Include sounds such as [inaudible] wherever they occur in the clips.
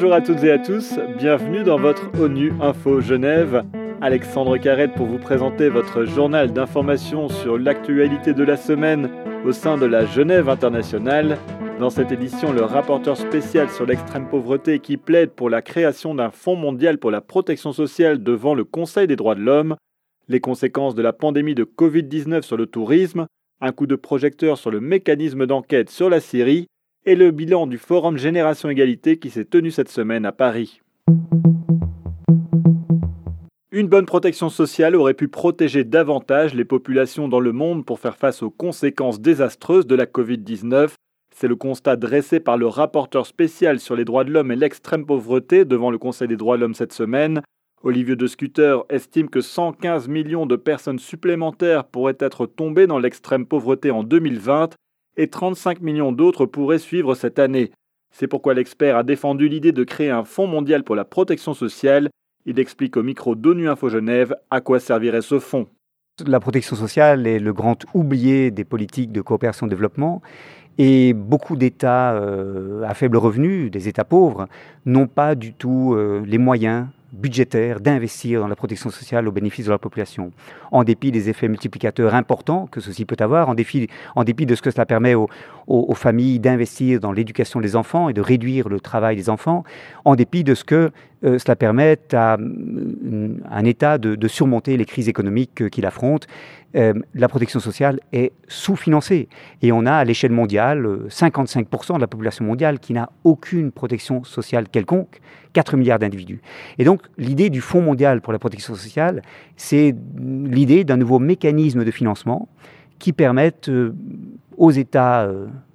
Bonjour à toutes et à tous, bienvenue dans votre ONU Info Genève. Alexandre Carrette pour vous présenter votre journal d'information sur l'actualité de la semaine au sein de la Genève internationale. Dans cette édition, le rapporteur spécial sur l'extrême pauvreté qui plaide pour la création d'un fonds mondial pour la protection sociale devant le Conseil des droits de l'homme, les conséquences de la pandémie de Covid-19 sur le tourisme, un coup de projecteur sur le mécanisme d'enquête sur la Syrie et le bilan du Forum Génération Égalité qui s'est tenu cette semaine à Paris. Une bonne protection sociale aurait pu protéger davantage les populations dans le monde pour faire face aux conséquences désastreuses de la Covid-19. C'est le constat dressé par le rapporteur spécial sur les droits de l'homme et l'extrême pauvreté devant le Conseil des droits de l'homme cette semaine. Olivier de Scuter estime que 115 millions de personnes supplémentaires pourraient être tombées dans l'extrême pauvreté en 2020 et 35 millions d'autres pourraient suivre cette année. C'est pourquoi l'expert a défendu l'idée de créer un fonds mondial pour la protection sociale il explique au micro d'ONU Info Genève à quoi servirait ce fonds. La protection sociale est le grand oublié des politiques de coopération développement et beaucoup d'États euh, à faible revenu, des États pauvres, n'ont pas du tout euh, les moyens budgétaire d'investir dans la protection sociale au bénéfice de la population, en dépit des effets multiplicateurs importants que ceci peut avoir, en dépit, en dépit de ce que cela permet aux, familles d'investir dans l'éducation des enfants et de réduire le travail des enfants, en dépit de ce que euh, cela permet à euh, un État de, surmonter les crises économiques qu'il affronte. Euh, la protection sociale est sous-financée et on a à l'échelle mondiale 55% de la population mondiale qui n'a aucune protection sociale quelconque, 4 milliards d'individus. Et donc l'idée du Fonds mondial pour la protection sociale, c'est l'idée d'un nouveau mécanisme de financement qui permette aux États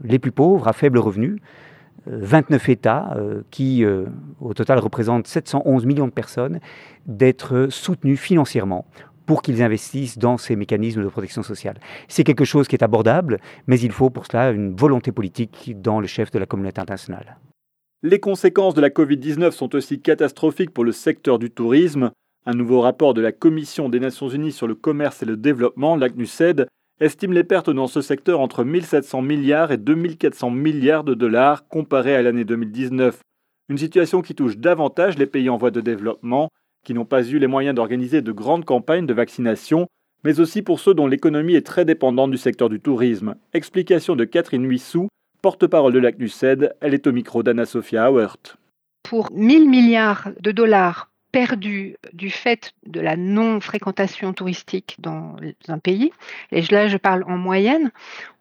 les plus pauvres, à faible revenu, 29 États euh, qui, euh, au total, représentent 711 millions de personnes, d'être soutenus financièrement pour qu'ils investissent dans ces mécanismes de protection sociale. C'est quelque chose qui est abordable, mais il faut pour cela une volonté politique dans le chef de la communauté internationale. Les conséquences de la Covid-19 sont aussi catastrophiques pour le secteur du tourisme. Un nouveau rapport de la Commission des Nations Unies sur le commerce et le développement, l'ACNUSED, estime les pertes dans ce secteur entre 1700 milliards et 2400 milliards de dollars comparé à l'année 2019. Une situation qui touche davantage les pays en voie de développement, qui n'ont pas eu les moyens d'organiser de grandes campagnes de vaccination, mais aussi pour ceux dont l'économie est très dépendante du secteur du tourisme. Explication de Catherine Huissou, porte-parole de l'ACNUSED, elle est au micro d'Anna-Sophia Hauert. Pour 1000 milliards de dollars perdu du fait de la non-fréquentation touristique dans un pays, et là je parle en moyenne,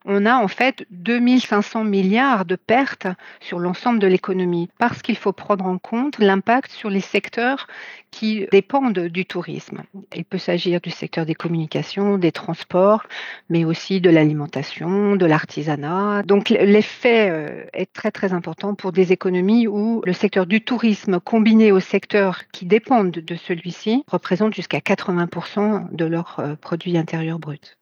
on a en fait 2500 milliards de pertes sur l'ensemble de l'économie parce qu'il faut prendre en compte l'impact sur les secteurs qui dépendent du tourisme. Il peut s'agir du secteur des communications, des transports, mais aussi de l'alimentation, de l'artisanat. Donc l'effet euh, est très très important pour des économies où le secteur du tourisme combiné aux secteurs qui dépendent de celui-ci représente jusqu'à 80% de leur euh, produit intérieur brut.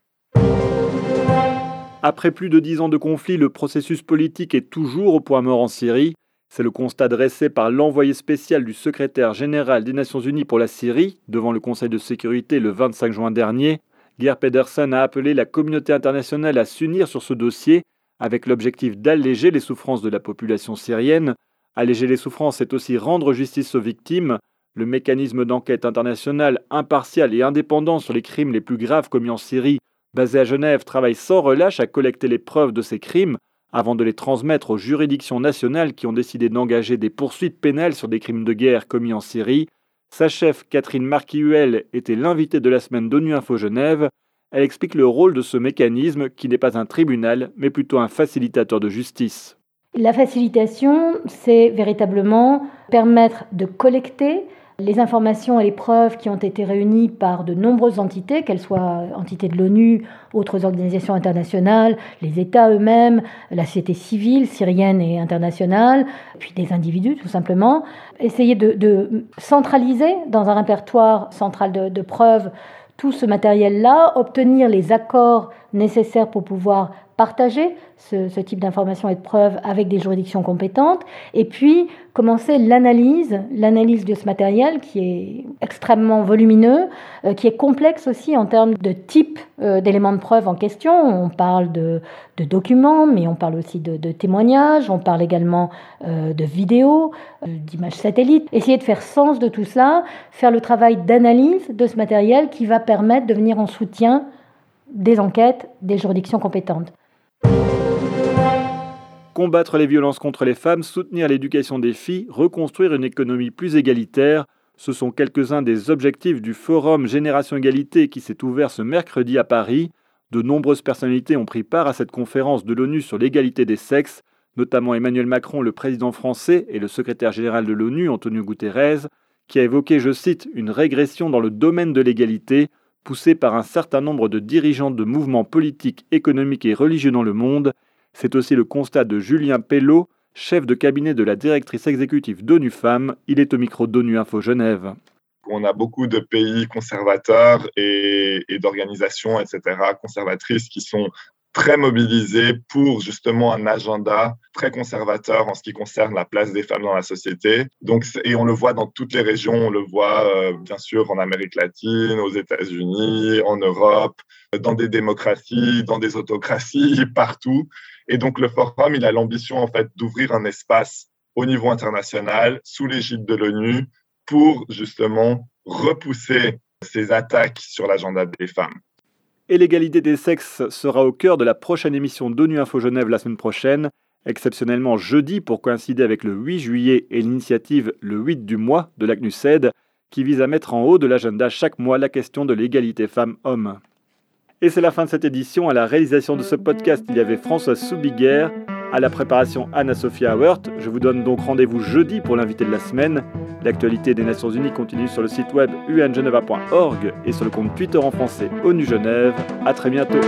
Après plus de dix ans de conflit, le processus politique est toujours au point mort en Syrie. C'est le constat dressé par l'envoyé spécial du secrétaire général des Nations Unies pour la Syrie devant le Conseil de sécurité le 25 juin dernier. Geir Pedersen a appelé la communauté internationale à s'unir sur ce dossier avec l'objectif d'alléger les souffrances de la population syrienne. Alléger les souffrances, c'est aussi rendre justice aux victimes. Le mécanisme d'enquête international impartial et indépendant sur les crimes les plus graves commis en Syrie basé à Genève, travaille sans relâche à collecter les preuves de ces crimes avant de les transmettre aux juridictions nationales qui ont décidé d'engager des poursuites pénales sur des crimes de guerre commis en Syrie. Sa chef, Catherine Marquihuel, était l'invitée de la semaine d'ONU Info Genève. Elle explique le rôle de ce mécanisme qui n'est pas un tribunal, mais plutôt un facilitateur de justice. La facilitation, c'est véritablement permettre de collecter les informations et les preuves qui ont été réunies par de nombreuses entités, qu'elles soient entités de l'ONU, autres organisations internationales, les États eux-mêmes, la société civile syrienne et internationale, puis des individus tout simplement, essayer de, centraliser dans un répertoire central de, preuves tout ce matériel-là, obtenir les accords nécessaires pour pouvoir partager ce, type d'informations et de preuves avec des juridictions compétentes, et puis commencer l'analyse, l'analyse de ce matériel qui est extrêmement volumineux, euh, qui est complexe aussi en termes de type euh, d'éléments de preuve en question. On parle de, documents, mais on parle aussi de, témoignages, on parle également euh, de vidéos, d'images satellites. Essayer de faire sens de tout cela, faire le travail d'analyse de ce matériel qui va permettre de venir en soutien des enquêtes des juridictions compétentes. Combattre les violences contre les femmes, soutenir l'éducation des filles, reconstruire une économie plus égalitaire, ce sont quelques-uns des objectifs du Forum Génération Égalité qui s'est ouvert ce mercredi à Paris. De nombreuses personnalités ont pris part à cette conférence de l'ONU sur l'égalité des sexes, notamment Emmanuel Macron, le président français, et le secrétaire général de l'ONU, Antonio Guterres, qui a évoqué, je cite, une régression dans le domaine de l'égalité, poussée par un certain nombre de dirigeants de mouvements politiques, économiques et religieux dans le monde. C'est aussi le constat de Julien Pellot, chef de cabinet de la directrice exécutive d'ONU Femmes. Il est au micro d'ONU Info Genève. On a beaucoup de pays conservateurs et, et d'organisations, etc., conservatrices qui sont très mobilisé pour justement un agenda très conservateur en ce qui concerne la place des femmes dans la société. Donc, et on le voit dans toutes les régions, on le voit euh, bien sûr en Amérique latine, aux États-Unis, en Europe, dans des démocraties, dans des autocraties, [laughs] partout. Et donc le forum, il a l'ambition en fait d'ouvrir un espace au niveau international sous l'égide de l'ONU pour justement repousser ces attaques sur l'agenda des femmes et l'égalité des sexes sera au cœur de la prochaine émission d'ONU Info Genève la semaine prochaine, exceptionnellement jeudi pour coïncider avec le 8 juillet et l'initiative le 8 du mois de l'ACNUSED qui vise à mettre en haut de l'agenda chaque mois la question de l'égalité femmes-hommes. Et c'est la fin de cette édition. À la réalisation de ce podcast, il y avait François Soubiguerre, à la préparation Anna-Sophia Hauert. Je vous donne donc rendez-vous jeudi pour l'invité de la semaine. L'actualité des Nations Unies continue sur le site web ungeneva.org et sur le compte Twitter en français ONU Genève. À très bientôt.